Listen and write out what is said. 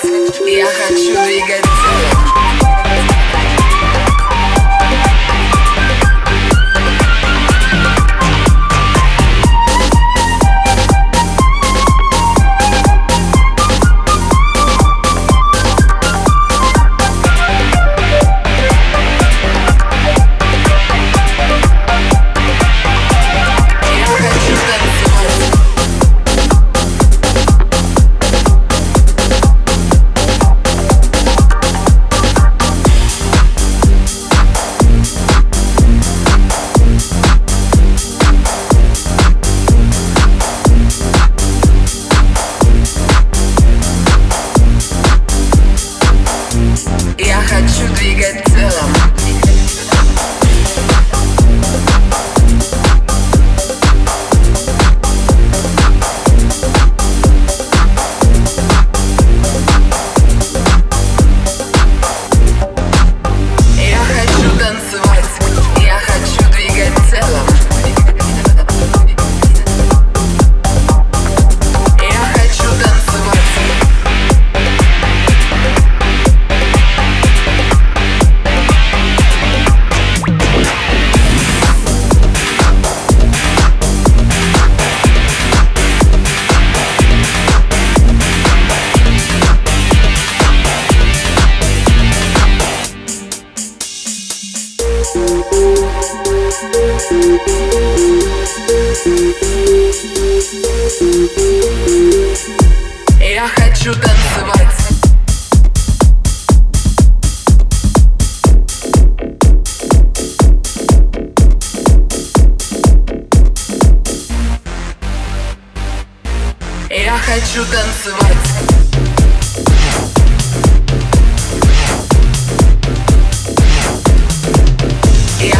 Сердце я хочу двигаться Я хочу танцевать. Я хочу танцевать. Я